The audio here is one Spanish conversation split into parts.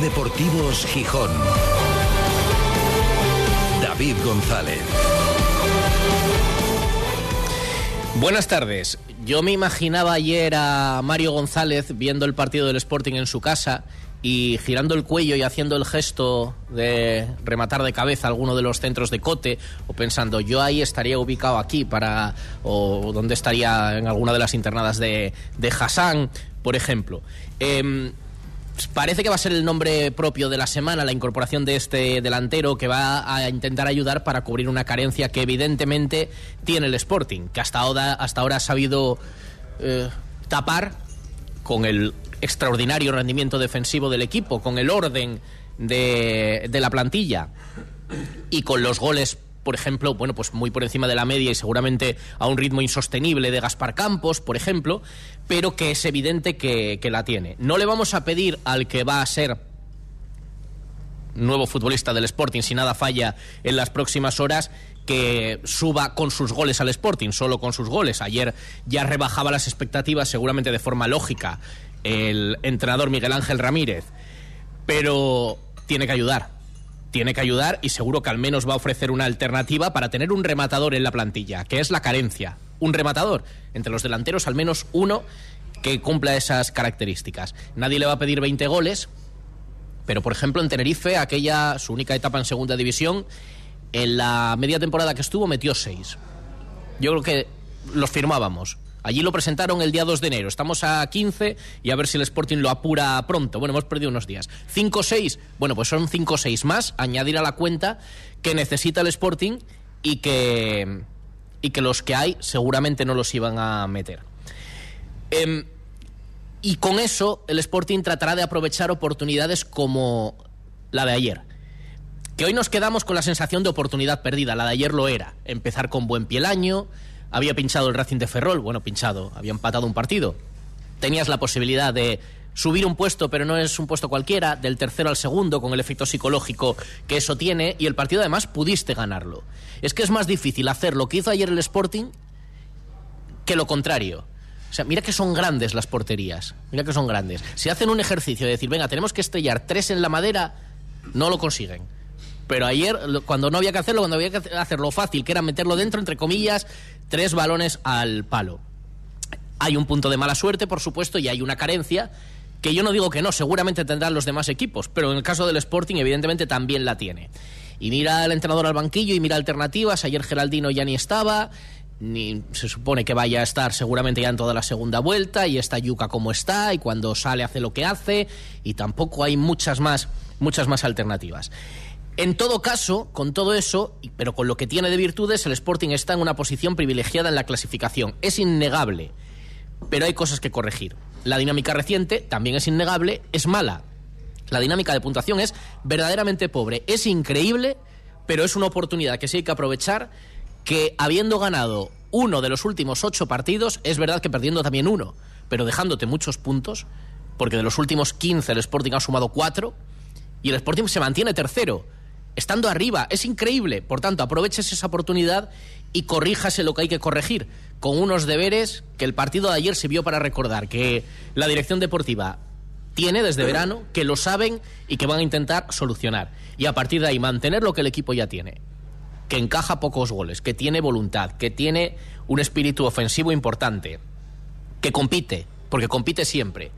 Deportivos Gijón. David González. Buenas tardes. Yo me imaginaba ayer a Mario González viendo el partido del Sporting en su casa y girando el cuello y haciendo el gesto de rematar de cabeza alguno de los centros de cote o pensando yo ahí estaría ubicado aquí para o donde estaría en alguna de las internadas de, de Hassan, por ejemplo. Em, parece que va a ser el nombre propio de la semana, la incorporación de este delantero que va a intentar ayudar para cubrir una carencia que evidentemente tiene el Sporting, que hasta ahora, hasta ahora ha sabido eh, tapar con el extraordinario rendimiento defensivo del equipo, con el orden de, de la plantilla y con los goles por ejemplo, bueno, pues muy por encima de la media y seguramente a un ritmo insostenible de Gaspar Campos, por ejemplo, pero que es evidente que, que, la tiene. No le vamos a pedir al que va a ser nuevo futbolista del Sporting, si nada falla en las próximas horas, que suba con sus goles al Sporting, solo con sus goles. Ayer ya rebajaba las expectativas, seguramente de forma lógica, el entrenador Miguel Ángel Ramírez, pero tiene que ayudar. Tiene que ayudar y seguro que al menos va a ofrecer una alternativa para tener un rematador en la plantilla, que es la carencia. Un rematador. Entre los delanteros, al menos uno que cumpla esas características. Nadie le va a pedir 20 goles, pero por ejemplo en Tenerife, aquella su única etapa en segunda división, en la media temporada que estuvo metió 6. Yo creo que los firmábamos. Allí lo presentaron el día 2 de enero. Estamos a 15 y a ver si el Sporting lo apura pronto. Bueno, hemos perdido unos días. 5-6. Bueno, pues son 5-6 más. Añadir a la cuenta que necesita el Sporting y que, y que los que hay seguramente no los iban a meter. Eh, y con eso el Sporting tratará de aprovechar oportunidades como la de ayer. Que hoy nos quedamos con la sensación de oportunidad perdida. La de ayer lo era. Empezar con buen pie el año había pinchado el Racing de Ferrol, bueno, pinchado, había empatado un partido. Tenías la posibilidad de subir un puesto, pero no es un puesto cualquiera, del tercero al segundo, con el efecto psicológico que eso tiene, y el partido además pudiste ganarlo. Es que es más difícil hacer lo que hizo ayer el Sporting que lo contrario. O sea, mira que son grandes las porterías, mira que son grandes. Si hacen un ejercicio de decir, venga, tenemos que estrellar tres en la madera, no lo consiguen pero ayer, cuando no había que hacerlo, cuando había que hacerlo fácil, que era meterlo dentro, entre comillas, tres balones al palo. Hay un punto de mala suerte, por supuesto, y hay una carencia, que yo no digo que no, seguramente tendrán los demás equipos, pero en el caso del Sporting, evidentemente, también la tiene. Y mira al entrenador al banquillo y mira alternativas. Ayer Geraldino ya ni estaba, ni se supone que vaya a estar seguramente ya en toda la segunda vuelta, y está Yuca como está, y cuando sale hace lo que hace, y tampoco hay muchas más, muchas más alternativas. En todo caso, con todo eso, pero con lo que tiene de virtudes, el Sporting está en una posición privilegiada en la clasificación. Es innegable, pero hay cosas que corregir. La dinámica reciente también es innegable, es mala. La dinámica de puntuación es verdaderamente pobre. Es increíble, pero es una oportunidad que sí hay que aprovechar, que habiendo ganado uno de los últimos ocho partidos, es verdad que perdiendo también uno, pero dejándote muchos puntos, porque de los últimos 15 el Sporting ha sumado cuatro, y el Sporting se mantiene tercero estando arriba. Es increíble. Por tanto, aproveches esa oportunidad y corríjase lo que hay que corregir, con unos deberes que el partido de ayer se vio para recordar, que la dirección deportiva tiene desde verano, que lo saben y que van a intentar solucionar. Y a partir de ahí mantener lo que el equipo ya tiene. Que encaja pocos goles, que tiene voluntad, que tiene un espíritu ofensivo importante, que compite, porque compite siempre.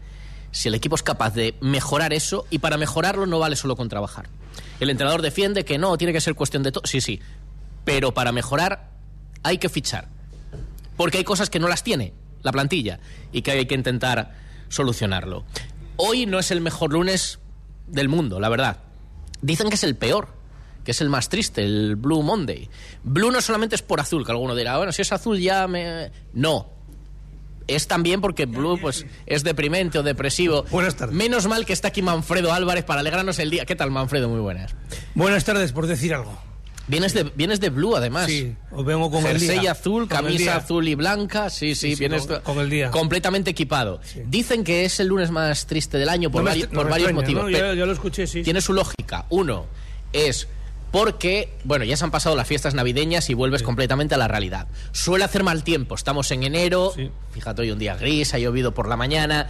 Si el equipo es capaz de mejorar eso, y para mejorarlo no vale solo con trabajar. El entrenador defiende que no, tiene que ser cuestión de todo. Sí, sí. Pero para mejorar hay que fichar. Porque hay cosas que no las tiene la plantilla y que hay que intentar solucionarlo. Hoy no es el mejor lunes del mundo, la verdad. Dicen que es el peor, que es el más triste, el Blue Monday. Blue no solamente es por azul, que alguno dirá, bueno, si es azul ya me... No, es también porque Blue pues es deprimente o depresivo. Buenas tardes. Menos mal que está aquí Manfredo Álvarez para alegrarnos el día. ¿Qué tal, Manfredo? Muy buenas. Buenas tardes, por decir algo. Vienes de, vienes de Blue, además. Sí, os vengo con Jersey el día. azul, Con camisa azul y blanca. Sí, sí, Sí, sí, vienes con- con el día. completamente equipado. Dicen que es el lunes más triste del año por, No vari- por varios extraña, motivos. ¿no? Pero Yo, yo lo escuché, sí. Tiene su lógica. Uno es porque, bueno, ya se han pasado las fiestas navideñas y vuelves completamente a la realidad. Suele hacer mal tiempo, estamos en enero, Sí. fíjate hoy un día gris, ha llovido por la mañana.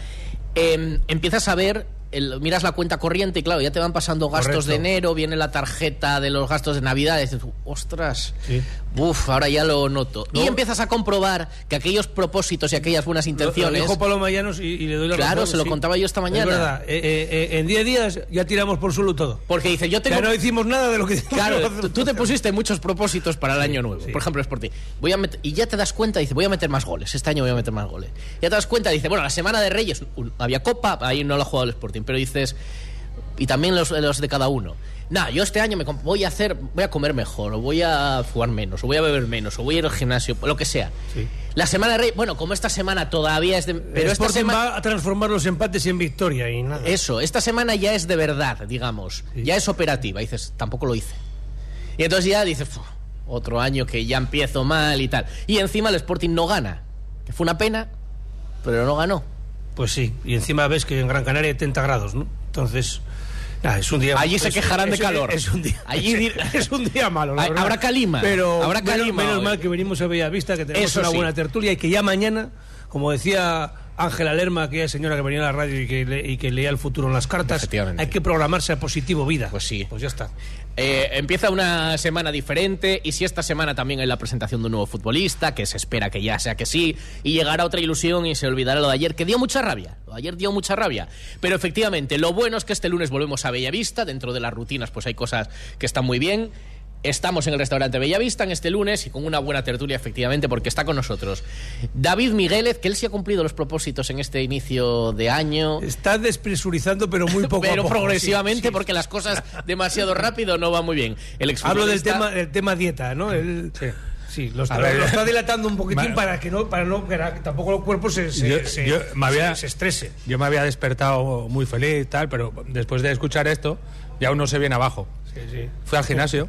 Eh, empiezas a ver el- miras la cuenta corriente y claro, ya te van pasando gastos Correcto. de enero, viene la tarjeta de los gastos de Navidad, y dices, ostras, Sí. Uf, ahora ya lo noto. Y empiezas a comprobar que aquellos propósitos y aquellas buenas Lo- intenciones... Lo dijo Paloma Llanos y, y le doy la Claro, razón, se lo sí. contaba yo esta mañana. Es verdad, eh, eh, eh, en 10 días ya tiramos por suelo todo. Porque dice, yo tengo... Ya no hicimos nada de lo que Claro, tú, tú te pusiste muchos propósitos para el año nuevo. sí. Por ejemplo, Sporting. Voy a meter- y ya te das cuenta, dice, voy a meter más goles. Este año voy a meter más goles. Ya te das cuenta, dice, bueno, la semana de Reyes un- había Copa, ahí no lo ha jugado el Sporting, pero dices, y también los, los de cada uno. Nah, yo este año me voy a hacer, voy a comer mejor, o voy a jugar menos, o voy a beber menos, o voy a ir al gimnasio, lo que sea. Sí. La semana de Reyes, bueno, como esta semana todavía es de. Pero Pero esta Sporting semana. va a transformar los empates en victoria y nada. Eso, esta semana ya es de verdad, digamos. Sí. Ya es operativa. Dices, tampoco lo hice. Y entonces ya dices, "Fu, otro año que ya empiezo mal y tal. Y encima el Sporting no gana. Que fue una pena, pero no ganó. Pues sí, y encima ves que en Gran Canaria hay 30 grados, ¿no? Entonces, nada, es un día... Allí se es- quejarán de calor. Es un día, Allí es, un día malo, la habrá calima, Pero habrá calima menos, mal que venimos a Bellavista, que tenemos Eso una sí. buena tertulia y que ya mañana, como decía Ángela Lerma, aquella señora que venía a la radio y que, le- y que leía el futuro en las cartas, hay que programarse a positivo vida. Pues sí. Pues ya está. Eh, empieza una semana diferente y si esta semana también hay la presentación de un nuevo futbolista, que se espera que ya sea que sí, y llegará otra ilusión y se olvidará lo de ayer, que dio mucha rabia. Lo de ayer dio mucha rabia. Pero efectivamente, lo bueno es que este lunes volvemos a Bellavista, dentro de las rutinas pues hay cosas que están muy bien. Estamos en el restaurante Bellavista en este lunes y con una buena tertulia, efectivamente, porque está con nosotros David Migueles, que él sí ha cumplido los propósitos en este inicio de año. Está despresurizando, pero muy poco a pero poco. progresivamente, Sí, sí. porque las cosas demasiado rápido no van muy bien. El Hablo del tema, del tema dieta, ¿no? El- Sí. Sí, lo está, A ver, lo está dilatando un poquitín Ma- para que no, para no, para que tampoco el cuerpo se, se, Yo- se- yo me había- se- se estrese. Yo me había despertado muy feliz y tal, pero después de escuchar esto, ya uno se viene abajo. Sí, sí. Fui al gimnasio.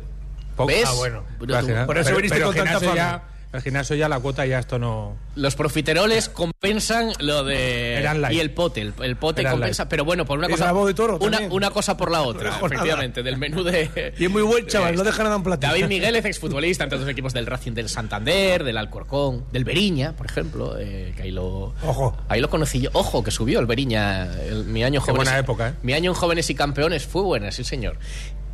Poco- ¿Ves? Ah, bueno. Pero al tú- por eso Pero- viniste pero con tanta fama. ya, El gimnasio ya la cuota ya esto no... Los profiteroles compensan lo de. Y el pote. El, el pote Eran compensa. light. Pero bueno, por una cosa. de toro una, una cosa por la otra, No dejo nada. efectivamente. Del menú de. Y es muy buen chaval, no deja nada en plata. David Miguel es exfutbolista en todos los equipos del Racing del Santander, del Alcorcón, del Beriña, por ejemplo, eh, que ahí lo, Ojo. ahí lo conocí yo. Ojo, que subió el Beriña, el- mi año Qué jóvenes. buena época, ¿eh? Mi año en jóvenes y campeones fue buena, sí señor.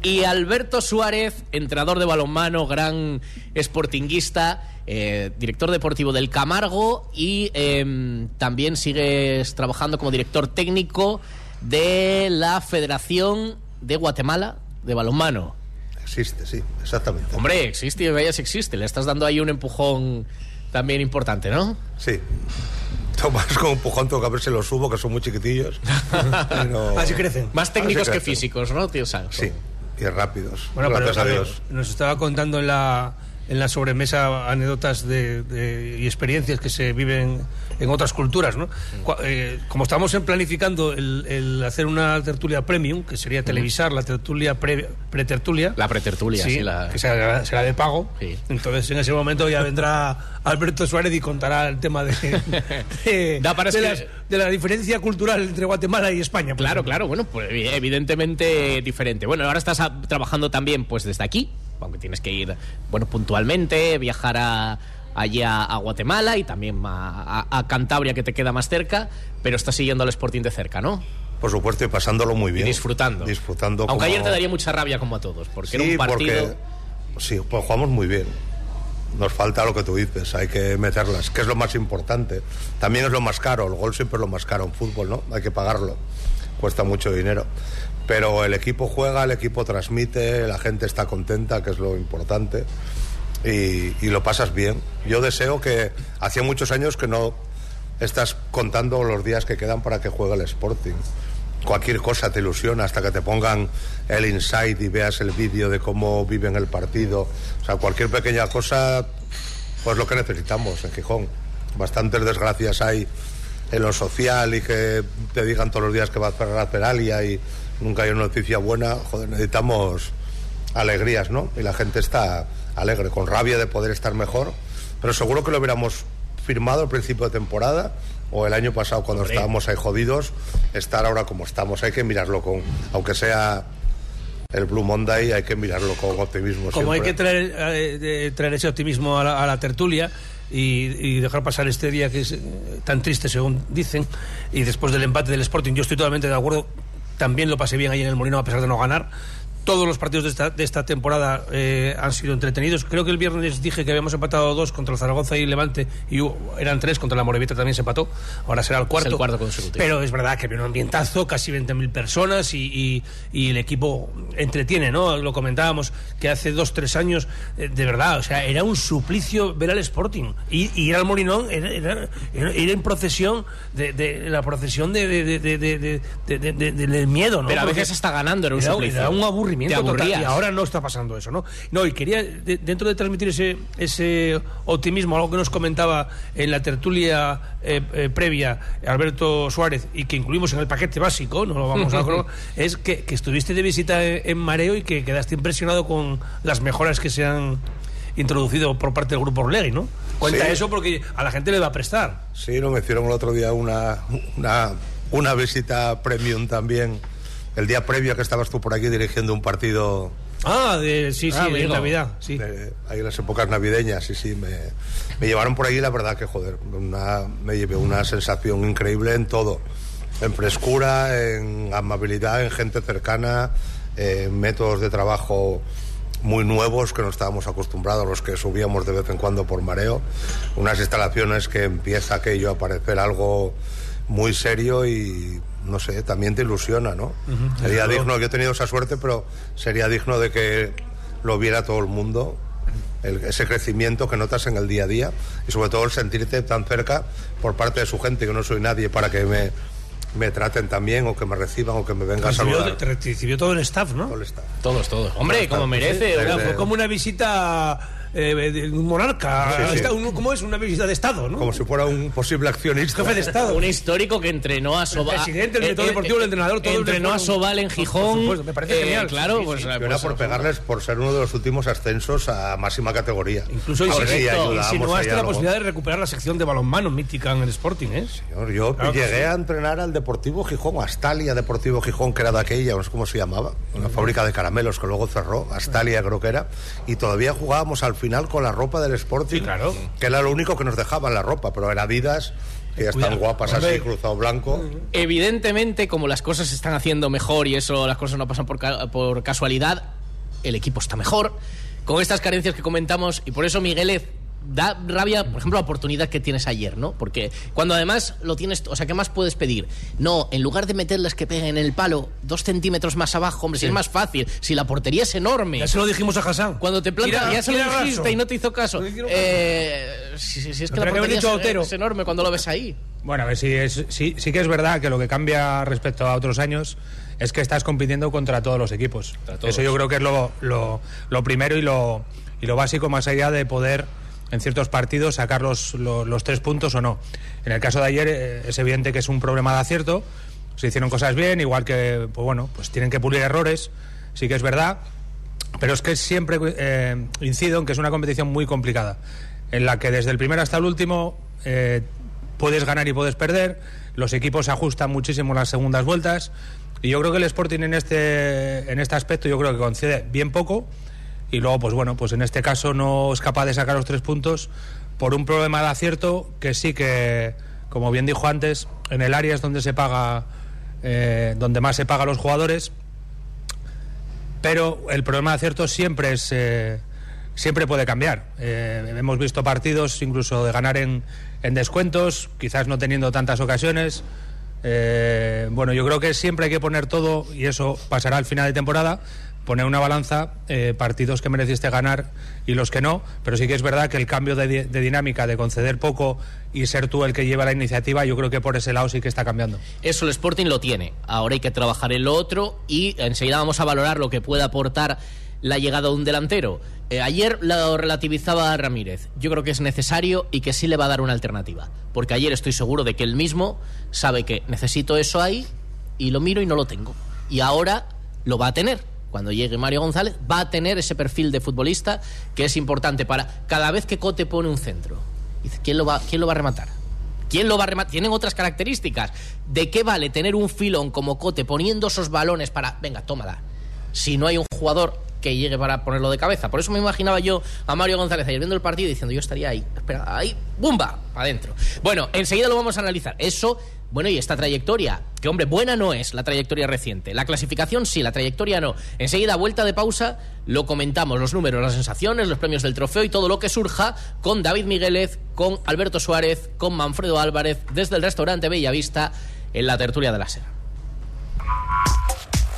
Y Alberto Suárez, entrenador de balonmano, gran sportinguista, eh, director deportivo del Camargo y eh, también sigues trabajando como director técnico de la Federación de Guatemala de balonmano. Existe, sí, exactamente. Hombre, existe, vaya si existe. Le estás dando ahí un empujón también importante, ¿no? Sí. Tomás con un empujón tengo que ver si los subo, que son muy chiquitillos. Pero- Así crecen. Más técnicos Así que crecen. físicos, ¿no, tío Sanso? Sí, y rápidos. Bueno, gracias pero, a Dios. nos estaba contando en la, en la sobremesa anécdotas de, de- y experiencias que se viven en otras culturas, ¿no? Cua- eh, como estamos en planificando el, el hacer una tertulia premium, que sería televisar la tertulia pre- pretertulia, La pretertulia, sí, la... que será, será de pago. Sí. Entonces en ese momento ya vendrá Alberto Suárez y contará el tema de, de, Da para de escri- las- de la diferencia cultural entre Guatemala y España. Claro, ejemplo. claro, bueno, pues evidentemente diferente. Bueno, ahora estás trabajando también pues desde aquí, aunque tienes que ir, bueno, puntualmente, viajar a, allá a Guatemala y también a, a- a Cantabria, que te queda más cerca, pero estás siguiendo al Sporting de cerca, ¿no? Por supuesto, y pasándolo muy Y bien. disfrutando. Disfrutando. Aunque como- ayer te daría mucha rabia como a todos, porque era un partido... porque- sí, pues jugamos muy bien. Nos falta lo que tú dices, hay que meterlas, que es lo más importante. También es lo más caro, el gol siempre es lo más caro en fútbol, ¿no? Hay que pagarlo, cuesta mucho dinero. Pero el equipo juega, el equipo transmite, la gente está contenta, que es lo importante, y, y lo pasas bien. Yo deseo que hacía muchos años que no estás contando los días que quedan para que juegue el Sporting. Cualquier cosa te ilusiona hasta que te pongan el insight y veas el vídeo de cómo viven el partido. O sea, cualquier pequeña cosa, pues lo que necesitamos en Gijón. Bastantes desgracias hay en lo social y que te digan todos los días que va a cerrar Peralia y nunca hay una noticia buena. Joder, necesitamos alegrías, ¿no? Y la gente está alegre, con rabia de poder estar mejor. Pero seguro que lo hubiéramos firmado al principio de temporada o el año pasado cuando Hombre. estábamos ahí jodidos, estar ahora como estamos. Hay que mirarlo con, aunque sea el Blue Monday, hay que mirarlo con optimismo. Como hay siempre. que traer, eh, traer ese optimismo a la, a la tertulia y, y dejar pasar este día que es eh, tan triste, según dicen, y después del empate del Sporting, yo estoy totalmente de acuerdo también lo pasé bien ahí en el Molino a pesar de no ganar. Todos los partidos de esta, de esta temporada eh, han sido entretenidos. Creo que el viernes dije que habíamos empatado dos contra el Zaragoza y Levante y eran tres contra la Morevieta también se empató. Ahora será el cuarto. Es el cuarto consecutivo. Pero es verdad que viene un ambientazo, casi 20.000 personas y, y, el equipo entretiene, ¿no? Lo comentábamos que hace dos, tres años, de verdad, o sea, era un suplicio ver al Sporting y, ir al Molinón, era, era, ir en procesión, de, de la procesión de, de, del miedo, ¿no? Pero a veces está ganando, era un suplicio. un aburrido aburrimiento total, y ahora no está pasando eso, ¿no? No, y quería, de- dentro de transmitir ese, ese optimismo, algo que nos comentaba en la tertulia eh, eh, previa Alberto Suárez y que incluimos en el paquete básico, no lo vamos a es que, que estuviste de visita en, en Mareo y que quedaste impresionado con las mejoras que se han introducido por parte del grupo Orlegui, ¿no? Cuenta Sí. eso porque a la gente le va a prestar. Sí, no, me hicieron el otro día una, una, una visita premium también. El día previo que estabas tú por aquí dirigiendo un partido Ah, de, sí, sí, Ah, de amigo. Navidad, sí. de- ahí en las épocas navideñas, sí, sí, me, me llevaron por ahí, la verdad que joder, una, me llevé una sensación increíble en todo, en frescura, en amabilidad, en gente cercana, en métodos de trabajo muy nuevos que no estábamos acostumbrados, los que subíamos de vez en cuando por mareo, unas instalaciones que empieza aquello a parecer algo muy serio y no sé, también te ilusiona, ¿no? Sería digno, yo he tenido esa suerte, pero sería digno de que lo viera todo el mundo, el- ese crecimiento que notas en el día a día y sobre todo el sentirte tan cerca por parte de su gente, que no soy nadie para que me, me traten también o que me reciban o que me vengan a saludar. te recibió todo el staff, ¿no? Todo el staff. Todos, todos. Hombre, como merece. Sí, Era- sí. fue como una visita eh, un monarca. Sí, sí. Un- ¿Cómo es? Una visita de Estado, ¿no? Como si fuera un posible accionista. jefe de Estado. Un histórico que entrenó a Sobal. presidente, el director deportivo, el entrenador, todo Entrenó a fueron- Sobal en Por Gijón. supuesto, me parece Eh, genial. Claro, Sí, pues. pues, era por pegarles por ser uno de los últimos ascensos a máxima categoría. Incluso A si insinuaste ahí la posibilidad de recuperar la sección de balonmano mítica en el Sporting, ¿eh? Señor, Yo Claro llegué sí. a entrenar al Deportivo Gijón, Astalia Deportivo Gijón, que era de aquella, no sé cómo se llamaba, una fábrica de caramelos que luego cerró, Astalia creo que era, y todavía jugábamos al final con la ropa del Sporting, Sí, claro. que era lo único que nos dejaban la ropa, pero era Adidas, que ya están guapas así, cruzado blanco. Evidentemente, como las cosas se están haciendo mejor y eso las cosas no pasan por, ca- por casualidad, el equipo está mejor. Con estas carencias que comentamos, y por eso Migueles da rabia, por ejemplo, la oportunidad que tienes ayer, ¿no? Porque cuando además lo tienes, o sea, ¿qué más puedes pedir? No, en lugar de meterlas que peguen en el palo dos centímetros más abajo, hombre, si es más fácil, si la portería es enorme. Ya se lo dijimos a Hassan. Cuando te plantas, Tira- ya se lo dijiste raso. y no te hizo caso. No Eh, si, si- si es que la que portería es, enorme cuando lo ves ahí. Bueno, a ver, sí, es, sí, sí que es verdad que lo que cambia respecto a otros años es que estás compitiendo contra todos los equipos. todos. Eso yo creo que es lo, lo, lo primero y lo, y lo básico, más allá de poder en ciertos partidos sacar los, lo- los tres puntos o no. En el caso de ayer eh, es evidente que es un problema de acierto. Se hicieron cosas bien, igual que, pues bueno, pues tienen que pulir errores, sí que es verdad. Pero es que siempre eh, incido en que es una competición muy complicada, en la que desde el primero hasta el último eh, puedes ganar y puedes perder, los equipos ajustan muchísimo las segundas vueltas, y yo creo que el Sporting en este, en este aspecto yo creo que concede bien poco, y luego pues bueno, pues en este caso no es capaz de sacar los tres puntos por un problema de acierto que sí que, como bien dijo antes, en el área es donde se paga, eh, donde más se paga los jugadores, pero el problema de acierto siempre es eh, siempre puede cambiar. Eh, hemos visto partidos incluso de ganar en, en descuentos, quizás no teniendo tantas ocasiones. Bueno, yo creo que siempre hay que poner todo, y eso pasará al final de temporada, poner una balanza, eh, partidos que mereciste ganar y los que no, pero sí que es verdad que el cambio de, di- de dinámica, de conceder poco y ser tú el que lleva la iniciativa, yo creo que por ese lado sí que está cambiando. Eso el Sporting lo tiene. Ahora hay que trabajar en lo otro y enseguida vamos a valorar lo que puede aportar la llegada de un delantero. Eh, ayer lo relativizaba Ramírez. Yo creo que es necesario y que sí le va a dar una alternativa. Porque ayer estoy seguro de que él mismo sabe que necesito eso ahí y lo miro y no lo tengo. Y ahora lo va a tener. Cuando llegue Mario González, va a tener ese perfil de futbolista que es importante para cada vez que Cote pone un centro. Dice, ¿quién lo va, quién lo va a rematar? ¿Quién lo va a rematar? Tienen otras características. ¿De qué vale tener un filón como Cote poniendo esos balones para. Venga, tómala. Si no hay un jugador que llegue para ponerlo de cabeza. Por eso me imaginaba yo a Mario González ayer viendo el partido diciendo yo estaría ahí. Espera, ahí, ¡bumba! Adentro. Bueno, enseguida lo vamos a analizar. Eso Bueno, y esta trayectoria, que hombre, buena no es la trayectoria reciente. La clasificación sí, la trayectoria no. Enseguida, vuelta de pausa, lo comentamos, los números, las sensaciones, los premios del trofeo y todo lo que surja con David Migueles, con Alberto Suárez, con Manfredo Álvarez, desde el restaurante Bellavista, en la tertulia de la Sera.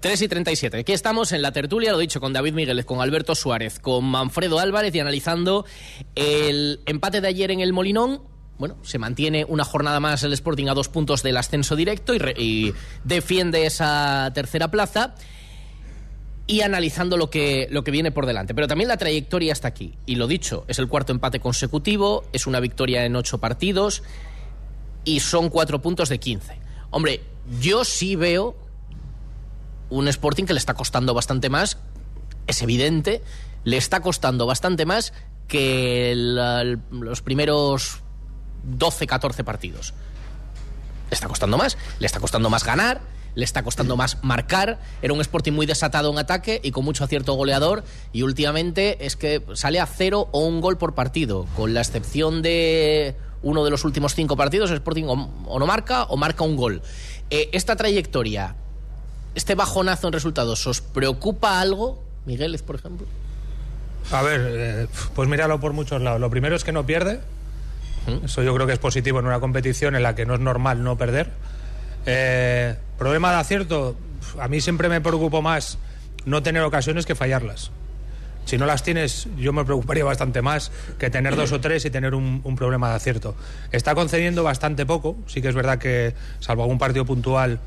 3 y 37. Aquí estamos en la tertulia, lo dicho, con David Migueles, con Alberto Suárez, con Manfredo Álvarez y analizando el empate de ayer en el Molinón. Bueno, se mantiene una jornada más el Sporting a dos puntos del ascenso directo y, y defiende esa tercera plaza. Y analizando lo que, lo que viene por delante. Pero también la trayectoria hasta aquí. Y lo dicho, es el cuarto empate consecutivo, es una victoria en ocho partidos y son cuatro puntos de 15. Hombre, yo sí veo un Sporting que le está costando bastante más, es evidente, le está costando bastante más que los primeros 12, 14 partidos. Le está costando más, le está costando más ganar, le está costando más marcar. Era un Sporting muy desatado en ataque y con mucho acierto goleador. Y últimamente es que sale a cero o un gol por partido, con la excepción de uno de los últimos cinco partidos, el Sporting o no marca o marca un gol. Eh, esta trayectoria, este bajonazo en resultados, ¿os preocupa algo, Migueles, por ejemplo? A ver, eh, pues míralo por muchos lados. Lo primero es que no pierde. Eso yo creo que es positivo en una competición en la que no es normal no perder. Eh, problema de acierto, a mí siempre me preocupo más no tener ocasiones que fallarlas. Si no las tienes, yo me preocuparía bastante más que tener dos o tres y tener un, un problema de acierto. Está concediendo bastante poco, sí que es verdad que, salvo algún partido puntual,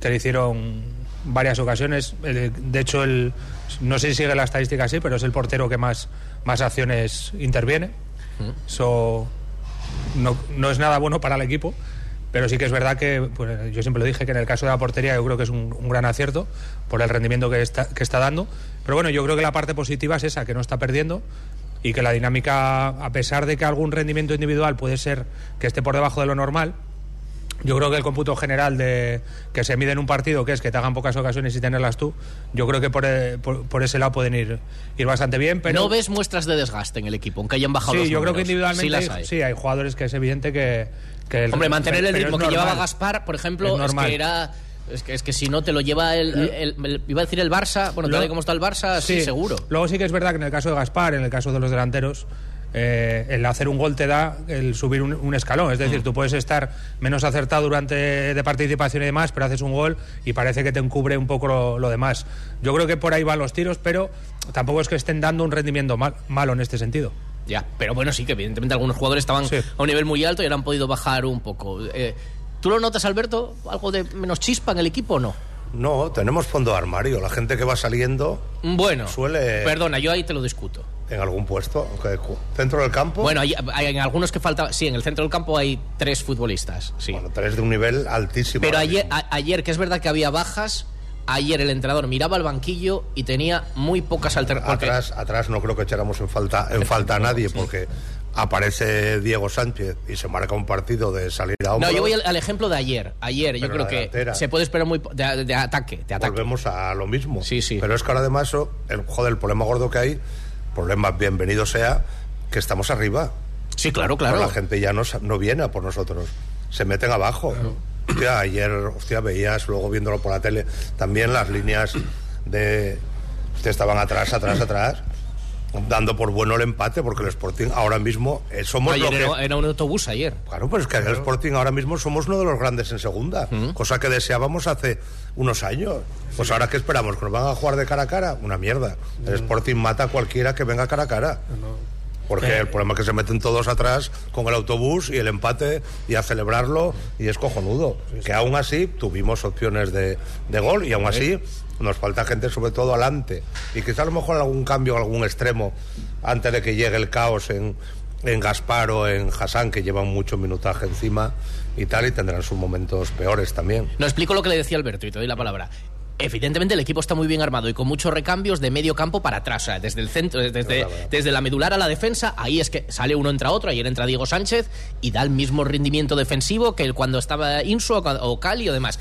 que le hicieron varias ocasiones. De hecho, el, no sé si sigue la estadística así, pero es el portero que más, más acciones interviene. Eso no, no es nada bueno para el equipo, pero sí que es verdad que pues, yo siempre lo dije que en el caso de la portería yo creo que es un, un gran acierto por el rendimiento que está, que está dando. Pero bueno, yo creo que la parte positiva es esa, que no está perdiendo y que la dinámica, a pesar de que algún rendimiento individual puede ser que esté por debajo de lo normal, yo creo que el cómputo general de que se mide en un partido, que es que te hagan pocas ocasiones y tenerlas tú, yo creo que por, eh, por, por ese lado pueden ir, ir bastante bien. Pero ¿No ves muestras de desgaste en el equipo, aunque hayan bajado Sí, los yo creo que individualmente Sí las hay, sí, hay jugadores que es evidente que... que el- Hombre, mantener el ritmo que llevaba. Gaspar, por ejemplo, Es que era. Es que, es que si no te lo lleva el, el- el- Iba a decir el Barça, bueno, tal y como está el Barça, sí, seguro. Luego sí que es verdad que en el caso de Gaspar, en el caso de los delanteros, eh, el hacer un gol te da el subir un, un escalón. Es Mm. decir, tú puedes estar menos acertado durante de participación y demás, pero haces un gol y parece que te encubre un poco lo, lo demás. Yo creo que por ahí van los tiros, pero tampoco es que estén dando un rendimiento mal- malo en este sentido. Ya, pero bueno, sí que evidentemente algunos jugadores estaban Sí. a un nivel muy alto y ahora han podido bajar un poco. Eh, ¿Tú lo notas, Alberto? ¿Algo de menos chispa en el equipo o no? No, tenemos fondo de armario. La gente que va saliendo Bueno, Suele- perdona, yo ahí te lo discuto. En algún puesto, centro del campo. Bueno, hay, hay en algunos que falta. Sí, en el centro del campo hay tres futbolistas. Sí. Bueno, tres de un nivel altísimo. Pero ayer, a- ayer, que es verdad que había bajas, ayer el entrenador miraba al banquillo y tenía muy pocas alternativas. atrás, atrás no creo que echáramos en falta, en falta a nadie, porque aparece Diego Sánchez y se marca un partido de salir a hombro. No, yo voy al, al ejemplo de ayer. Ayer, yo creo que se puede esperar muy de, de ataque, de ataque. Volvemos a lo mismo. Sí, sí. Pero es que ahora además, el, joder, el problema gordo que hay, problema bienvenido sea que estamos arriba. Sí, claro, claro. la gente ya no, no viene a por nosotros, se meten abajo. Hostia, ayer, hostia, veías, luego viéndolo por la tele, también las líneas de... Hostia, estaban atrás, atrás, atrás dando por bueno el empate, porque el Sporting ahora mismo eh, somos Ayer lo que... era, era un autobús ayer. Claro, pues es que el Sporting ahora mismo somos uno de los grandes en segunda, cosa que deseábamos hace unos años. Pues ahora, ¿qué esperamos? ¿Que nos van a jugar de cara a cara? Una mierda. El Sporting mata a cualquiera que venga cara a cara. Porque el problema es que se meten todos atrás con el autobús y el empate y a celebrarlo y es cojonudo. Que aún así tuvimos opciones de, de gol y aún así nos falta gente sobre todo adelante. Y quizá a lo mejor algún cambio, algún extremo antes de que llegue el caos en, en Gaspar o en Hassan, que llevan mucho minutaje encima y tal, y tendrán sus momentos peores también. No explico lo que le decía Alberto y te doy la palabra. Evidentemente el equipo está muy bien armado y con muchos recambios de medio campo para atrás, o sea, desde el centro, desde, desde la medular a la defensa, ahí es que sale uno entra otro, ayer entra Diego Sánchez y da el mismo rendimiento defensivo que el cuando estaba Insu o, o Cali o demás.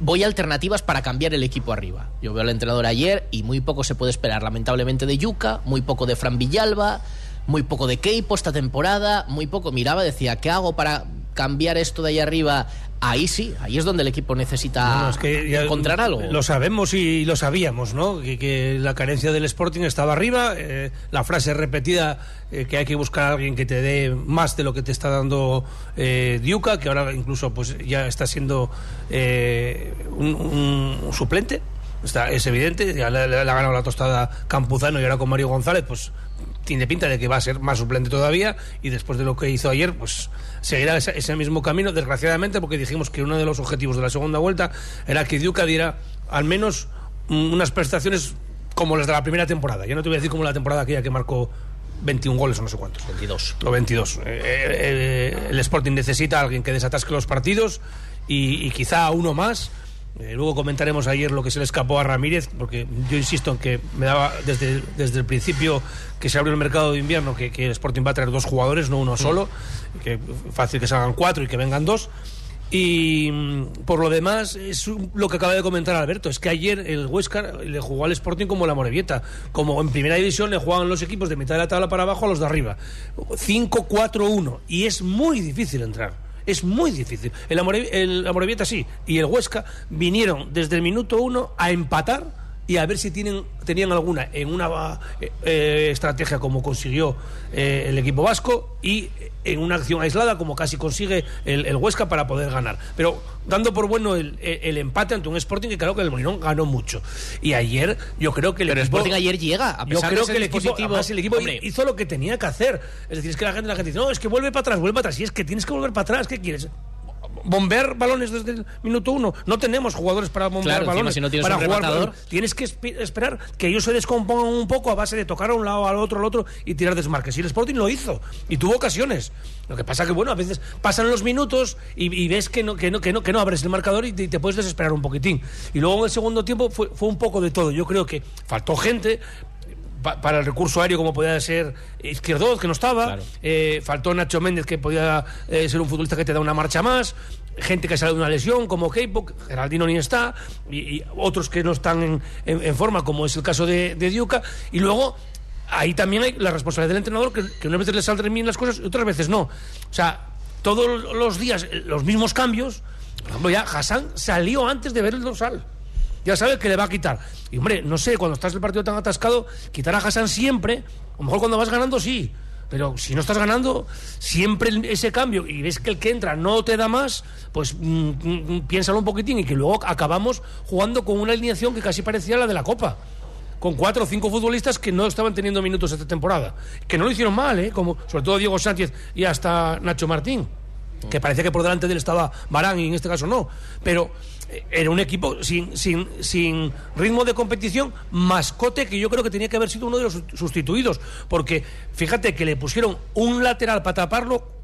Voy a alternativas para cambiar el equipo arriba. Yo veo al entrenador ayer y muy poco se puede esperar, lamentablemente, de Yuca, muy poco de Fran Villalba, muy poco de Keipo esta temporada, muy poco. Miraba, decía, ¿qué hago para cambiar esto de ahí arriba? Ahí sí, ahí es donde el equipo necesita No, no, es que ya encontrar algo. Lo sabemos y lo sabíamos, ¿no? Que, que la carencia del Sporting estaba arriba. eh, la frase repetida eh, que hay que buscar a alguien que te dé más de lo que te está dando eh, Diuca, que ahora incluso pues ya está siendo eh, un, un suplente. Está, es evidente, ya le, le ha ganado la tostada Campuzano y ahora con Mario González, pues tiene pinta de que va a ser más suplente todavía y después de lo que hizo ayer, pues seguirá ese, ese mismo camino, desgraciadamente, porque dijimos que uno de los objetivos de la segunda vuelta era que Diuca diera al menos unas prestaciones como las de la primera temporada. Yo no te voy a decir como la temporada aquella que marcó 21 goles o no sé cuántos. 22. O 22. Eh, eh, el Sporting necesita a alguien que desatasque los partidos y, y quizá uno más. Eh, luego comentaremos ayer lo que se le escapó a Ramírez, porque yo insisto en que me daba desde, desde el principio que se abrió el mercado de invierno que, que el Sporting va a traer dos jugadores, no uno solo, que fácil que salgan cuatro y que vengan dos. Y mm, por lo demás, es lo que acaba de comentar Alberto, es que ayer el Huesca le jugó al Sporting como la Morevieta, como en primera división le jugaban los equipos de mitad de la tabla para abajo a los de arriba. 5-4-1, y es muy difícil entrar. Es muy difícil. El, Amore- el Amorebieta sí, y el Huesca vinieron desde el minuto uno a empatar y a ver si tienen, tenían alguna en una eh, eh, estrategia como consiguió eh, el equipo vasco y en una acción aislada como casi consigue el, el Huesca para poder ganar. Pero dando por bueno el, el- empate ante un Sporting que claro que el Molinón ganó mucho. Y ayer yo creo que el Pero el equipo... Sporting ayer llega, a Yo pesar creo que el equipo, dispositivo- además, el equipo Hombre. hizo lo que tenía que hacer. Es decir, es que la gente, la gente dice, no, es que vuelve para atrás, vuelve para atrás. Y es que tienes que volver para atrás, ¿qué quieres? Bombear balones desde el minuto uno. No tenemos jugadores para bombear Claro, balones. si no tienes para jugar rematador. Tienes que esperar que ellos se descompongan un poco a base de tocar a un lado, al otro, al otro y tirar desmarques. Y el Sporting lo hizo. Y tuvo ocasiones. Lo que pasa que, bueno, a veces pasan los minutos y, y ves que no, que, no, que, no, que no abres el marcador y te, y te puedes desesperar un poquitín. Y luego en el segundo tiempo fue, fue un poco de todo. Yo creo que faltó gente, pa- para el recurso aéreo como podía ser Izquierdoz, que no estaba, Claro. eh, faltó Nacho Méndez, que podía eh, ser un futbolista que te da una marcha más, gente que sale de una lesión, como Keipo, Geraldino ni está, y, y otros que no están en, en- en forma, como es el caso de, de Diuca, y luego ahí también hay la responsabilidad del entrenador, que, que unas veces le saldrán bien las cosas y otras veces no. O sea, todos los días los mismos cambios, por ejemplo, ya Hassan salió antes de ver el dorsal ya sabe que le va a quitar. Y hombre, no sé, cuando estás el partido tan atascado, quitar a Hassan siempre, a lo mejor cuando vas ganando sí, pero si no estás ganando, siempre ese cambio y ves que el que entra no te da más, pues mm, mm, piénsalo un poquitín y que luego acabamos jugando con una alineación que casi parecía la de la Copa. Con cuatro o cinco futbolistas que no estaban teniendo minutos esta temporada. Que no lo hicieron mal, ¿eh? Como, sobre todo Diego Sánchez y hasta Nacho Martín que parecía que por delante de él estaba Barán y en este caso no, pero era un equipo sin, sin, sin ritmo de competición, mascote que yo creo que tenía que haber sido uno de los sustituidos, porque fíjate que le pusieron un lateral para taparlo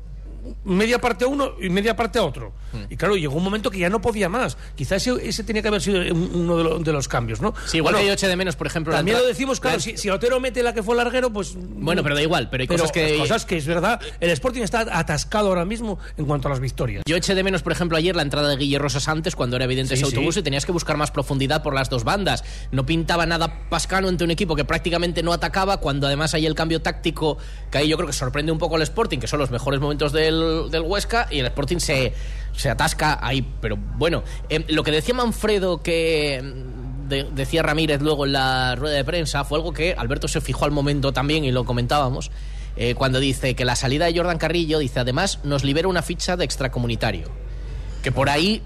media parte a uno y media parte a otro. Hmm. Y claro, llegó un momento que ya no podía más. Quizás ese, ese tenía que haber sido un- uno de, lo- de los cambios, ¿no? Sí, igual Bueno, que yo eché de menos, por ejemplo. También lo decimos, claro, la- si, si Otero mete la que fue larguero, pues... Bueno, pero da igual, pero hay pero cosas que- cosas que es verdad. El Sporting está atascado ahora mismo en cuanto a las victorias. Yo eché de menos, por ejemplo, ayer la entrada de Guille Rosas antes, cuando era evidente Sí, ese sí. autobús y tenías que buscar más profundidad por las dos bandas. No pintaba nada pascano ante un equipo que prácticamente no atacaba, cuando además hay el cambio táctico, que ahí yo creo que sorprende un poco al Sporting, que son los mejores momentos del, del Huesca, y el Sporting se, se atasca ahí. Pero bueno, eh, lo que decía Manfredo que mm, de- decía Ramírez luego en la rueda de prensa fue algo que Alberto se fijó al momento también y lo comentábamos. eh, cuando dice que la salida de Jordan Carrillo, dice además, nos libera una ficha de extracomunitario. Que por ahí.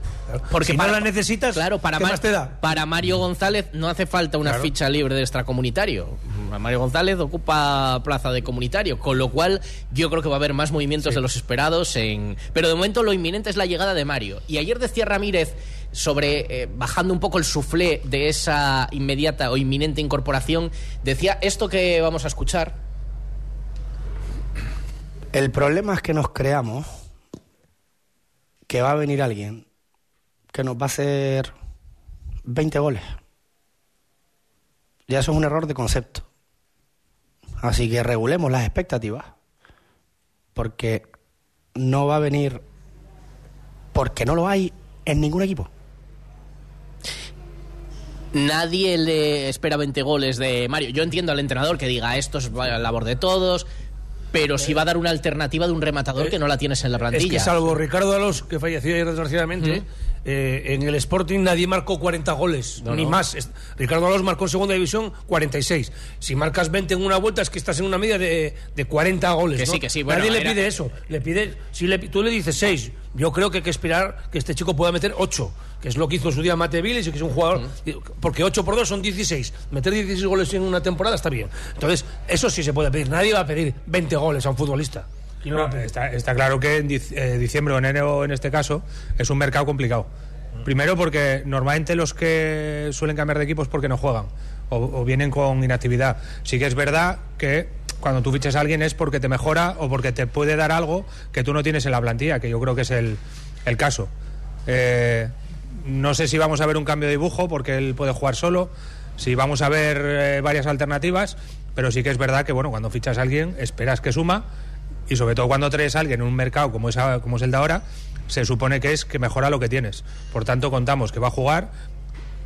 Porque Si no la necesitas, claro, para, ¿qué Ma- más te da? para Mario González no hace falta una Claro. ficha libre de extracomunitario. Mario González ocupa plaza de comunitario, con lo cual yo creo que va a haber más movimientos de los esperados. En... Pero de momento lo inminente es la llegada de Mario. Y ayer decía Ramírez sobre eh, bajando un poco el suflé de esa inmediata o inminente incorporación, decía esto que vamos a escuchar. El problema es que nos creamos que va a venir alguien que nos va a hacer 20 goles. Ya eso es un error de concepto. Así que regulemos las expectativas. Porque no va a venir. Porque no lo hay en ningún equipo. Nadie le espera 20 goles de Mario. Yo entiendo al entrenador que diga esto es la labor de todos, pero si va a dar una alternativa de un rematador que no la tienes en la plantilla. Es que salvo Ricardo Alonso, que falleció ayer desgraciadamente, eh, en el Sporting nadie marcó 40 goles, No, ni no. más. Ricardo Alonso marcó en segunda división 46. Si marcas 20 en una vuelta es que estás en una media de, de 40 goles. Que ¿no? sí, que sí, bueno, nadie le era- pide eso. Le pide, si le, tú le dices 6, yo creo que hay que esperar que este chico pueda meter 8, que es lo que hizo su día Mate Viles y que es un jugador. Porque 8 por 2 son 16. Meter 16 goles en una temporada está bien. Entonces, eso sí se puede pedir. Nadie va a pedir 20 goles a un futbolista. No. Está, claro que en eh, diciembre o enero, en este caso, es un mercado complicado. Primero porque normalmente los que suelen cambiar de equipo es porque no juegan o, vienen con inactividad. Sí que es verdad que cuando tú fiches a alguien es porque te mejora o porque te puede dar algo que tú no tienes en la plantilla, que yo creo que es el, el caso. Eh, no sé si vamos a ver un cambio de dibujo porque él puede jugar solo, si vamos a ver eh, varias alternativas, pero sí que es verdad que bueno, cuando fichas a alguien esperas que suma y sobre todo cuando traes a alguien en un mercado como es, como es el de ahora, se supone que es que mejora lo que tienes. Por tanto, contamos que va a jugar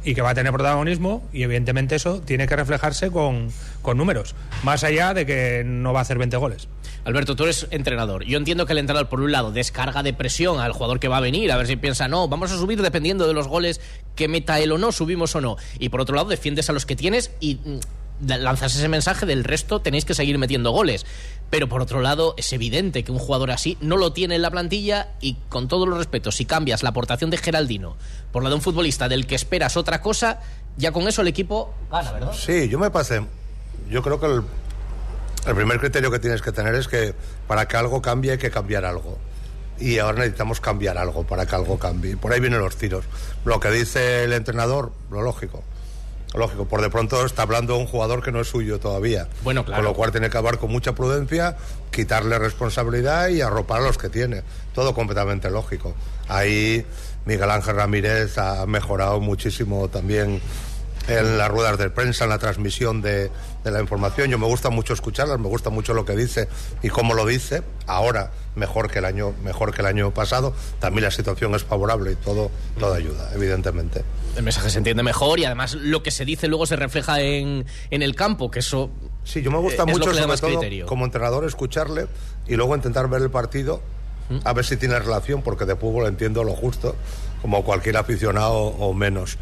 y que va a tener protagonismo y evidentemente eso tiene que reflejarse con, con números, más allá de que no va a hacer 20 goles. Alberto, tú eres entrenador. Yo entiendo que el entrenador, por un lado, descarga de presión al jugador que va a venir, a ver si piensa, no, vamos a subir dependiendo de los goles que meta él o no, subimos o no. Y por otro lado, defiendes a los que tienes y mm, lanzas ese mensaje del resto, tenéis que seguir metiendo goles. Pero por otro lado, es evidente que un jugador así no lo tiene en la plantilla y con todos los respetos, si cambias la aportación de Geraldino por la de un futbolista del que esperas otra cosa, ya con eso el equipo gana, ¿verdad? Sí, yo me pasé. Yo creo que el, el primer criterio que tienes que tener es que para que algo cambie hay que cambiar algo. Y ahora necesitamos cambiar algo para que algo cambie. Por ahí vienen los tiros. Lo que dice el entrenador, lo lógico. Lógico, por de pronto está hablando de un jugador que no es suyo todavía. Bueno, claro. Con lo cual tiene que hablar con mucha prudencia, quitarle responsabilidad y arropar a los que tiene. Todo completamente lógico. Ahí Miguel Ángel Ramírez ha mejorado muchísimo también en las ruedas de prensa, en la transmisión de, de la información. Yo me gusta mucho escucharlas, me gusta mucho lo que dice y cómo lo dice. Ahora mejor que el año, mejor que el año pasado. También la situación es favorable y todo, todo ayuda, evidentemente. El mensaje se entiende mejor y además lo que se dice luego se refleja en, en el campo, que eso Sí, yo me gusta Eh, mucho, sobre más todo, criterio. como entrenador, escucharle y luego intentar ver el partido, a ver si tiene relación, porque de fútbol entiendo lo justo, como cualquier aficionado o menos.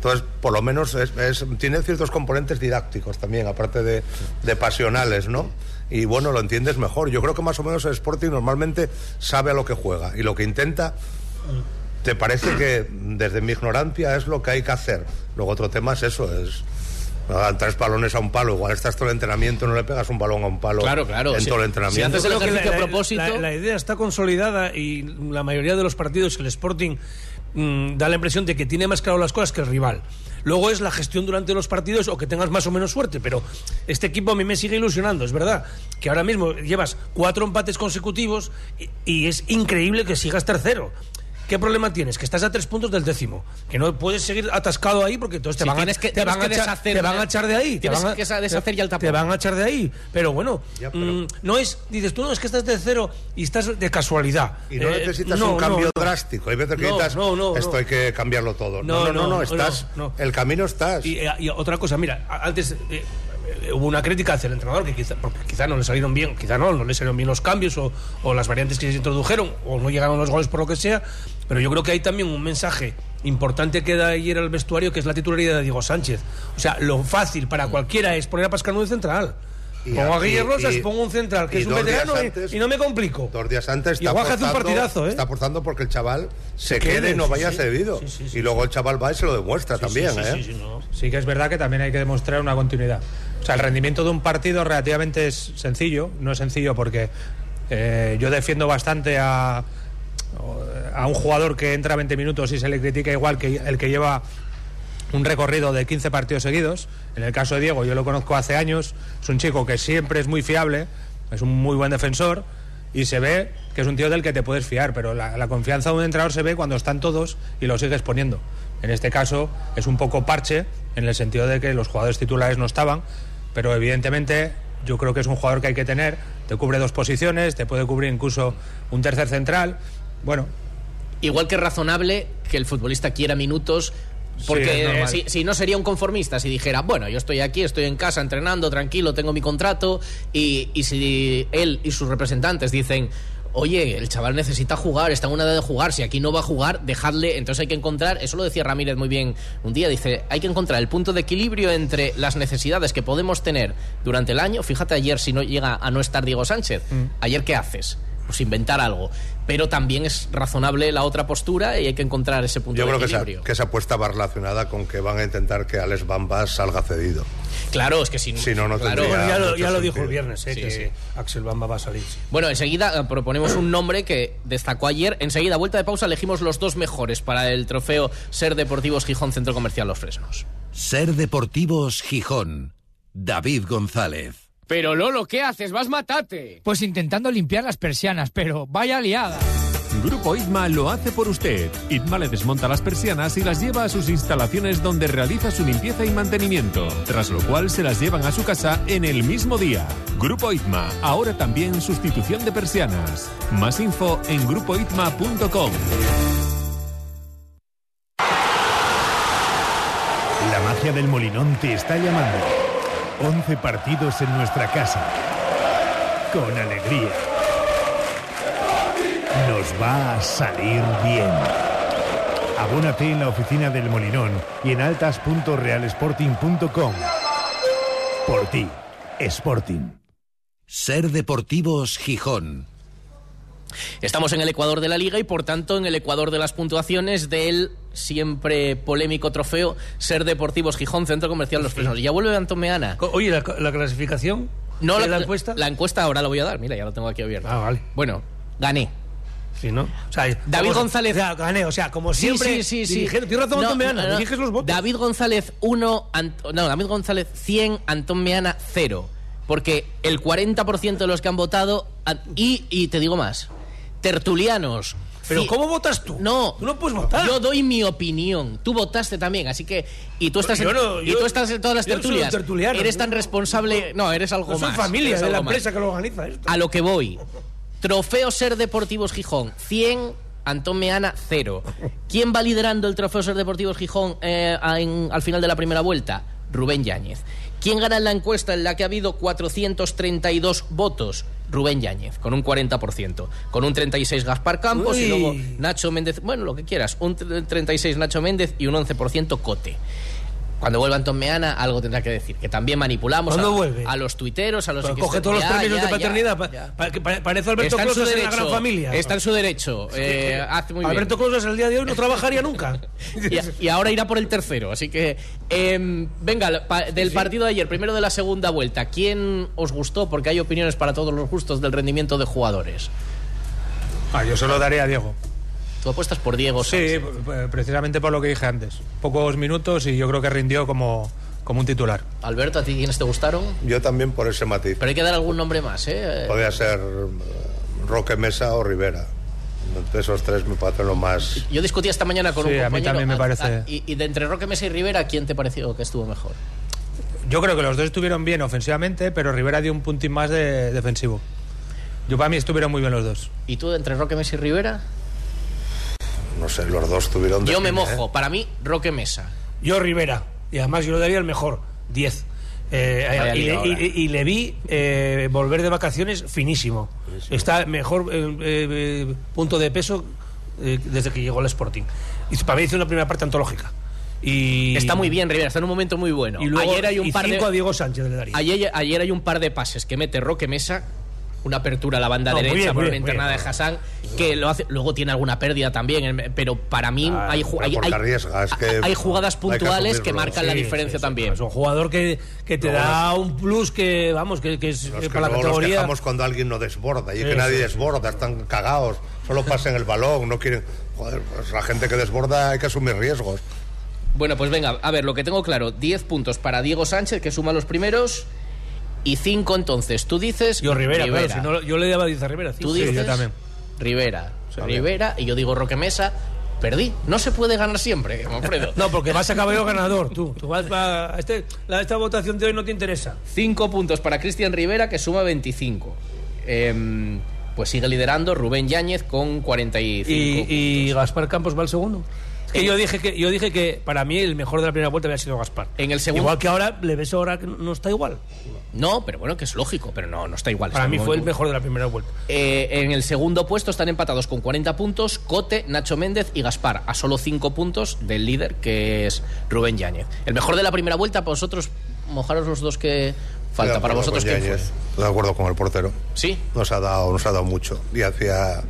Entonces, por lo menos es- es- tiene ciertos componentes didácticos también, aparte de, de pasionales, ¿no? Y bueno, lo entiendes mejor. Yo creo que más o menos el Sporting normalmente sabe a lo que juega y lo que intenta. ¿Te parece que desde mi ignorancia es lo que hay que hacer? Luego otro tema es eso, es ah, tres balones a un palo, igual estás todo el entrenamiento, no le pegas un balón a un palo Claro, claro, en sí. todo el Si entrenamiento. haces el ejercicio la- a propósito- La, la idea está consolidada y la mayoría de los partidos el Sporting mm, da la impresión de que tiene más claro las cosas que el rival. Luego es la gestión durante los partidos o que tengas más o menos suerte, pero este equipo a mí me sigue ilusionando, es verdad, que ahora mismo llevas cuatro empates consecutivos y, y es increíble que sigas tercero. ¿Qué problema tienes? Que estás a tres puntos del décimo. Que no puedes seguir atascado ahí porque entonces te Sí, van, a, tienes que- te tienes van a que echar- deshacer- te van a echar de ahí. te tienes van a- que deshacer ya el tapón. Te van a echar de ahí. Pero bueno, Ya, pero- mm, no es. Dices tú, no, es que estás de cero y estás de casualidad. Y no Eh, necesitas no, un cambio no, no. drástico. Hay veces que No, necesitas, no, no, esto no. hay que cambiarlo todo. No, no, no, no, estás, no. el camino estás. Y, eh, y otra cosa, mira, antes eh, hubo una crítica hacia el entrenador que quizá, porque quizá no le salieron bien, quizá no, no le salieron bien los cambios o, o las variantes que se introdujeron o no llegaron los goles por lo que sea, pero yo creo que hay también un mensaje importante que da ayer al vestuario que es la titularidad de Diego Sánchez. O sea, lo fácil para cualquiera es poner a Pascanu de central. Y pongo a Guillermo Rosas, y- pongo un central que y es un veterano y- antes- y, no me complico. Dos días antes Y está que hace un partidazo, ¿eh? Está apostando porque el chaval se, quede, quede y no vaya sí. cedido. Sí, sí, sí, y luego el chaval va y se lo demuestra también, Sí, sí, ¿eh? sí, sí, no. Sí que es verdad que también hay que demostrar una continuidad. O sea, el rendimiento de un partido relativamente es sencillo. No es sencillo porque eh, yo defiendo bastante a, a un jugador que entra 20 minutos y se le critica igual que el que lleva un recorrido de 15 partidos seguidos. En el caso de Diego, yo lo conozco hace años. Es un chico que siempre es muy fiable, es un muy buen defensor y se ve que es un tío del que te puedes fiar, pero la, la confianza de un entrenador se ve cuando están todos y lo sigues poniendo. En este caso es un poco parche en el sentido de que los jugadores titulares no estaban, pero evidentemente yo creo que es un jugador que hay que tener, te cubre dos posiciones, te puede cubrir incluso un tercer central. Bueno, Igual que es razonable que el futbolista quiera minutos. Porque normal. si, si no sería un conformista si dijera, bueno, yo estoy aquí, estoy en casa entrenando, tranquilo, tengo mi contrato, y, y si él y sus representantes dicen, oye, el chaval necesita jugar, está en una edad de jugar, si aquí no va a jugar, dejadle, entonces hay que encontrar, eso lo decía Ramírez muy bien un día, dice, hay que encontrar el punto de equilibrio entre las necesidades que podemos tener durante el año, fíjate ayer si no llega a no estar Diego Sánchez, Mm. ayer qué haces, pues inventar algo, pero también es razonable la otra postura y hay que encontrar ese punto Yo de creo que esa, equilibrio. que esa apuesta va relacionada con que van a intentar que Alex Bambas salga cedido. Claro, es que si, Si no, no claro. tendría- ya lo, ya lo dijo el viernes, eh, Sí, que sí. Axel Bamba va a salir. sí. Bueno, enseguida eh, proponemos un nombre que destacó ayer. Enseguida, vuelta de pausa, elegimos los dos mejores para el trofeo Ser Deportivos Gijón Centro Comercial Los Fresnos. Ser Deportivos Gijón. David González. Pero Lolo, ¿qué haces? Vas matate. Pues intentando limpiar las persianas, pero vaya liada. Grupo ITMA lo hace por usted. ITMA le desmonta las persianas y las lleva a sus instalaciones donde realiza su limpieza y mantenimiento, tras lo cual se las llevan a su casa en el mismo día. Grupo ITMA, ahora también sustitución de persianas. Más info en grupoitma.com. La magia del Molinón te está llamando. 11 partidos en nuestra casa. Con alegría. Nos va a salir bien. Abónate en la oficina del Molinón y en altas.realsporting.com. Por ti, Sporting. Ser Deportivos Gijón. Estamos en el Ecuador de la Liga y, por tanto, en el Ecuador de las puntuaciones del siempre polémico trofeo Ser Deportivos Gijón Centro Comercial Los Fresnos. Y ya vuelve Antón Meana. Oye, ¿la, la clasificación? No, ¿De la, la encuesta? La encuesta ahora la voy a dar. Mira, ya lo tengo aquí abierto. Ah, vale. Bueno, gané. Sí, ¿no? O sea, David como- González. O sea, gané, o sea, como Sí, siempre. sí, sí, sí. dirigiendo- Tienes razón, No, Antón Meana, no, no. diriges los votos. David González 1, no, David González 100, Antón Meana 0. Porque el 40% de los que han votado, y, y te digo más, tertulianos. Pero ¿cómo votas tú? No, Tú no puedes votar. Yo doy mi opinión. Tú votaste también, así que y tú estás Yo en, no, y tú estás en todas las tertulias. eres tan responsable, no, eres algo No soy más. familia de la empresa que lo organiza esto. A lo que voy. Trofeo Ser Deportivos Gijón, 100. Antón Meana, 0. ¿Quién va liderando el Trofeo Ser Deportivos Gijón eh, en- al final de la primera vuelta? Rubén Yáñez. ¿Quién gana en la encuesta en la que ha habido 432 votos? Rubén Yáñez, con un 40%. Con un 36 Gaspar Campos y luego Nacho Méndez, bueno, lo que quieras. Un 36 Nacho Méndez y un 11% Cote. Cuando vuelva Antón Meana, algo tendrá que decir. Que también manipulamos ¿Cuándo a, vuelve? a los tuiteros, a los Pues coge todos los premios ya, de paternidad. pa- ya. pa- que pa- parece Alberto en Closas en la gran familia. Está en su derecho. eh, hace muy bien. Alberto Closas el día de hoy no trabajaría nunca. Y, y ahora irá por el tercero. Así que, em, venga, del partido de ayer, primero de la segunda vuelta, ¿quién os gustó? Porque hay opiniones para todos los gustos del rendimiento de jugadores. ah, yo solo daré a Diego. Tú apuestas por Diego Sí, Sánchez. precisamente por lo que dije antes. Pocos minutos y yo creo que rindió como, como un titular. Alberto, ¿a ti quiénes te gustaron? Yo también por ese matiz. Pero hay que dar algún nombre más, ¿eh? Podría ser eh, Roque Mesa o Rivera. Entre esos tres me parecen lo más. Yo discutía esta mañana con Sí, un a mí compañero. también me parece- a- y, y de entre Roque Mesa y Rivera, ¿quién te pareció que estuvo mejor? Yo creo que los dos estuvieron bien ofensivamente, pero Rivera dio un puntín más de defensivo. Yo para mí estuvieron muy bien los dos. ¿Y tú de entre Roque Mesa y Rivera? No sé, los dos tuvieron. Yo me desfile, ¿eh? mojo. Para mí, Roque Mesa. Yo Rivera. Y además yo le daría el mejor. 10. Eh, y, le, ahora. y- y le vi eh, volver de vacaciones finísimo. Está mejor eh, eh, punto de peso eh, desde que llegó al Sporting. Y para mí hizo una primera parte antológica. Y, Está muy bien, Rivera, está en un momento muy bueno. Y luego ayer hay un y par de cinco a Diego Sánchez le daría. ayer, ayer hay un par de pases que mete Roque Mesa, una apertura a la banda No, derecha bien, por bien, muy internada de bien. Hassan, que lo hace, luego tiene alguna pérdida también, pero para mí Ah, hay, hay, hay- arriesga, es que hay jugadas hay que puntuales que, marcan la diferencia sí, sí, también. Es un jugador que, que te Luego da un plus que, vamos, que, que es para la luego nos categoría. quejamos cuando alguien no desborda y es que nadie es. desborda, están cagados, solo pasan el balón, no quieren. Joder, pues la gente que desborda hay que asumir riesgos. Bueno, pues venga, a ver, lo que tengo claro, 10 puntos para Diego Sánchez, que suma los primeros, y 5 entonces. Tú dices Yo Rivera, claro, si no, yo le daba 10 a Rivera. Tú dices Rivera. Rivera, y yo digo Roque Mesa. Perdí. No se puede ganar siempre, Manfredo. No, porque vas a caballo ganador, tú. tú vas a- este, la, esta votación de hoy no te interesa. 5 puntos para Cristian Rivera, que suma 25. Em, pues sigue liderando Rubén Yáñez con 45. Y, y Gaspar Campos va al segundo. Es que yo dije que yo dije que para mí el mejor de la primera vuelta había sido Gaspar. En el segundo- Igual que ahora le ves ahora que no está igual. No, pero bueno, que es lógico, pero no, no está igual. Para está mí fue el mejor de la primera vuelta. Eh, en el segundo puesto están empatados con 40 puntos Cote, Nacho Méndez y Gaspar, a solo 5 puntos del líder que es Rubén Yáñez. El mejor de la primera vuelta, para vosotros, mojaros los dos que falta. Para vosotros, ¿quién fue? De acuerdo con el portero. Sí. Nos ha dado, nos ha dado mucho y hacía,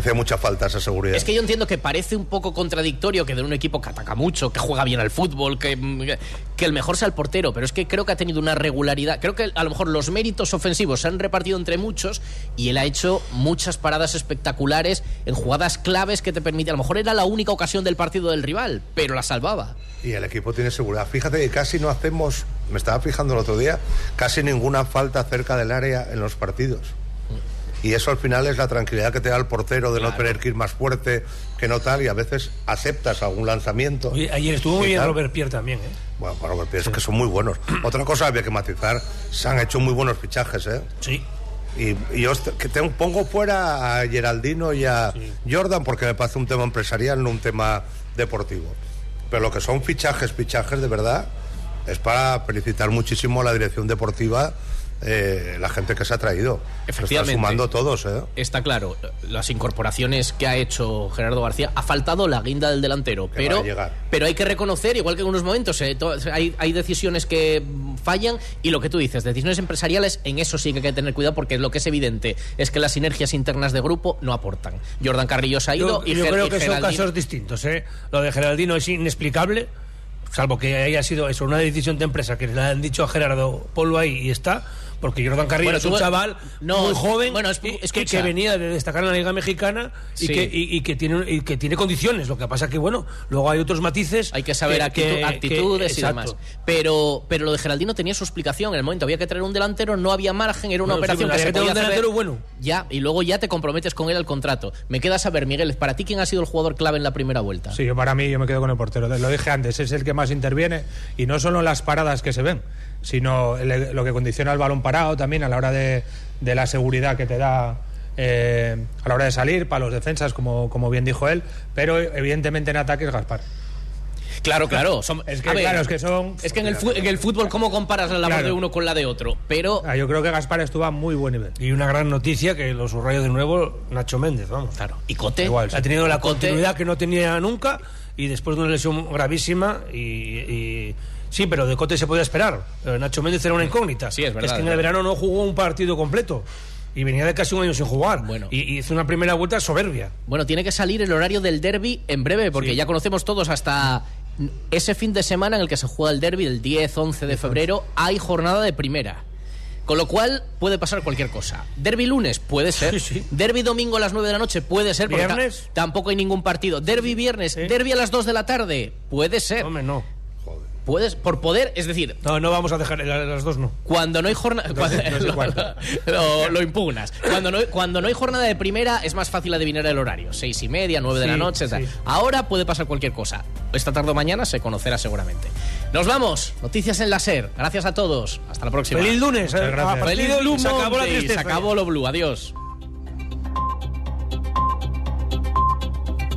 hacía mucha falta esa seguridad. Es que yo entiendo que parece un poco contradictorio que de un equipo que ataca mucho, que juega bien al fútbol, que, que el mejor sea el portero, pero es que creo que ha tenido una regularidad. Creo que a lo mejor los méritos ofensivos se han repartido entre muchos y él ha hecho muchas paradas espectaculares en jugadas claves que te permiten. A lo mejor era la única ocasión del partido del rival, pero la salvaba. Y el equipo tiene seguridad. Fíjate que casi no hacemos, me estaba fijando el otro día, casi ninguna falta cerca del área en los partidos. Y eso al final es la tranquilidad que te da el portero de no tener que ir más fuerte que no tal y a veces aceptas algún lanzamiento. Oye, ayer estuvo muy bien tal. Robert Pierre también, ¿eh? Bueno, Robert Pires, que son muy buenos. Otra cosa había que matizar, se han hecho muy buenos fichajes, ¿eh? Sí. Y, y yo que tengo- pongo fuera a Geraldino y a Jordan porque me parece un tema empresarial, no un tema deportivo. Pero lo que son fichajes, fichajes de verdad, es para felicitar muchísimo a la dirección deportiva, eh, la gente que se ha traído. Efectivamente. Están sumando todos, ¿eh? Está claro, las incorporaciones que ha hecho Gerardo García, ha faltado la guinda del delantero, Que pero, pero hay que reconocer, igual que en unos momentos, eh, to- hay, hay decisiones que fallan y lo que tú dices, decisiones empresariales, en eso sí que hay que tener cuidado porque lo que es evidente es que las sinergias internas de grupo no aportan. Jordan Carrillo se ha ido Yo, y yo Ger- creo que son casos distintos, ¿eh? Lo de Geraldino es inexplicable, salvo que haya sido eso, una decisión de empresa que le han dicho a Gerardo, ponlo ahí y está, porque Jordan Carrillo Bueno, es un tú- chaval no, muy joven bueno, es- y- que, que venía de destacar en la Liga Mexicana y, Sí. que, y, y que tiene, y que tiene condiciones. Lo que pasa que, bueno, luego hay otros matices. Hay que saber actitudes y demás. Pero, pero lo de Geraldino tenía su explicación. En el momento había que traer un delantero, no había margen, era una Bueno, operación que se podía un hacer delantero bueno. Ya, y luego ya te comprometes con él al contrato. Me queda saber, Miguel, para ti quién ha sido el jugador clave en la primera vuelta. Sí, yo para mí yo me quedo con el portero. Lo dije antes, es el que más interviene y no solo en las paradas que se ven, sino el- lo que condiciona el balón parado también a la hora de, de la seguridad que te da eh, a la hora de salir para los defensas, como, como bien dijo él, pero evidentemente en ataque es Gaspar. Claro, claro. son- Es que, ver, claro, es que son. Es que en el, en el fútbol, ¿cómo comparas la labor Claro. de uno con la de otro? Pero. Ah, yo creo que Gaspar estuvo a muy buen nivel. Y una gran noticia que lo subrayo de nuevo Nacho Méndez, vamos. Claro. ¿Y Cote? Igual, sí. Ha tenido la Cote- continuidad que no tenía nunca y después de una lesión gravísima y, y- sí, pero de Cote se podía esperar. Pero Nacho Méndez era una incógnita. Sí, es verdad, que en es el verano no jugó un partido completo y venía de casi un año sin jugar. Bueno. Y, hizo una primera vuelta soberbia. Bueno, tiene que salir el horario del derby en breve, porque Sí. ya conocemos todos hasta ese fin de semana en el que se juega el derby, el 10-11 de febrero, hay jornada de primera. Con lo cual puede pasar cualquier cosa. Derby lunes puede ser. Derby domingo a las 9 de la noche puede ser. porque ta- ¿Viernes? tampoco hay ningún partido. Derby viernes, derby a las 2 de la tarde puede ser. Hombre, no. Puedes, por poder, es decir, No, no vamos a dejar a las dos, no. cuando no hay jornada. No lo, lo impugnas. Cuando no, cuando no hay jornada de primera es más fácil adivinar el horario. Seis y media, nueve de la Sí, noche. sí. Ahora puede pasar cualquier cosa. Esta tarde o mañana se conocerá seguramente. Nos vamos. Noticias en la SER. Gracias a todos. Hasta la próxima. Feliz lunes. Muchas eh, gracias. Feliz del lunes se acabó la Monday. Se tristeza. acabó lo blue. Adiós.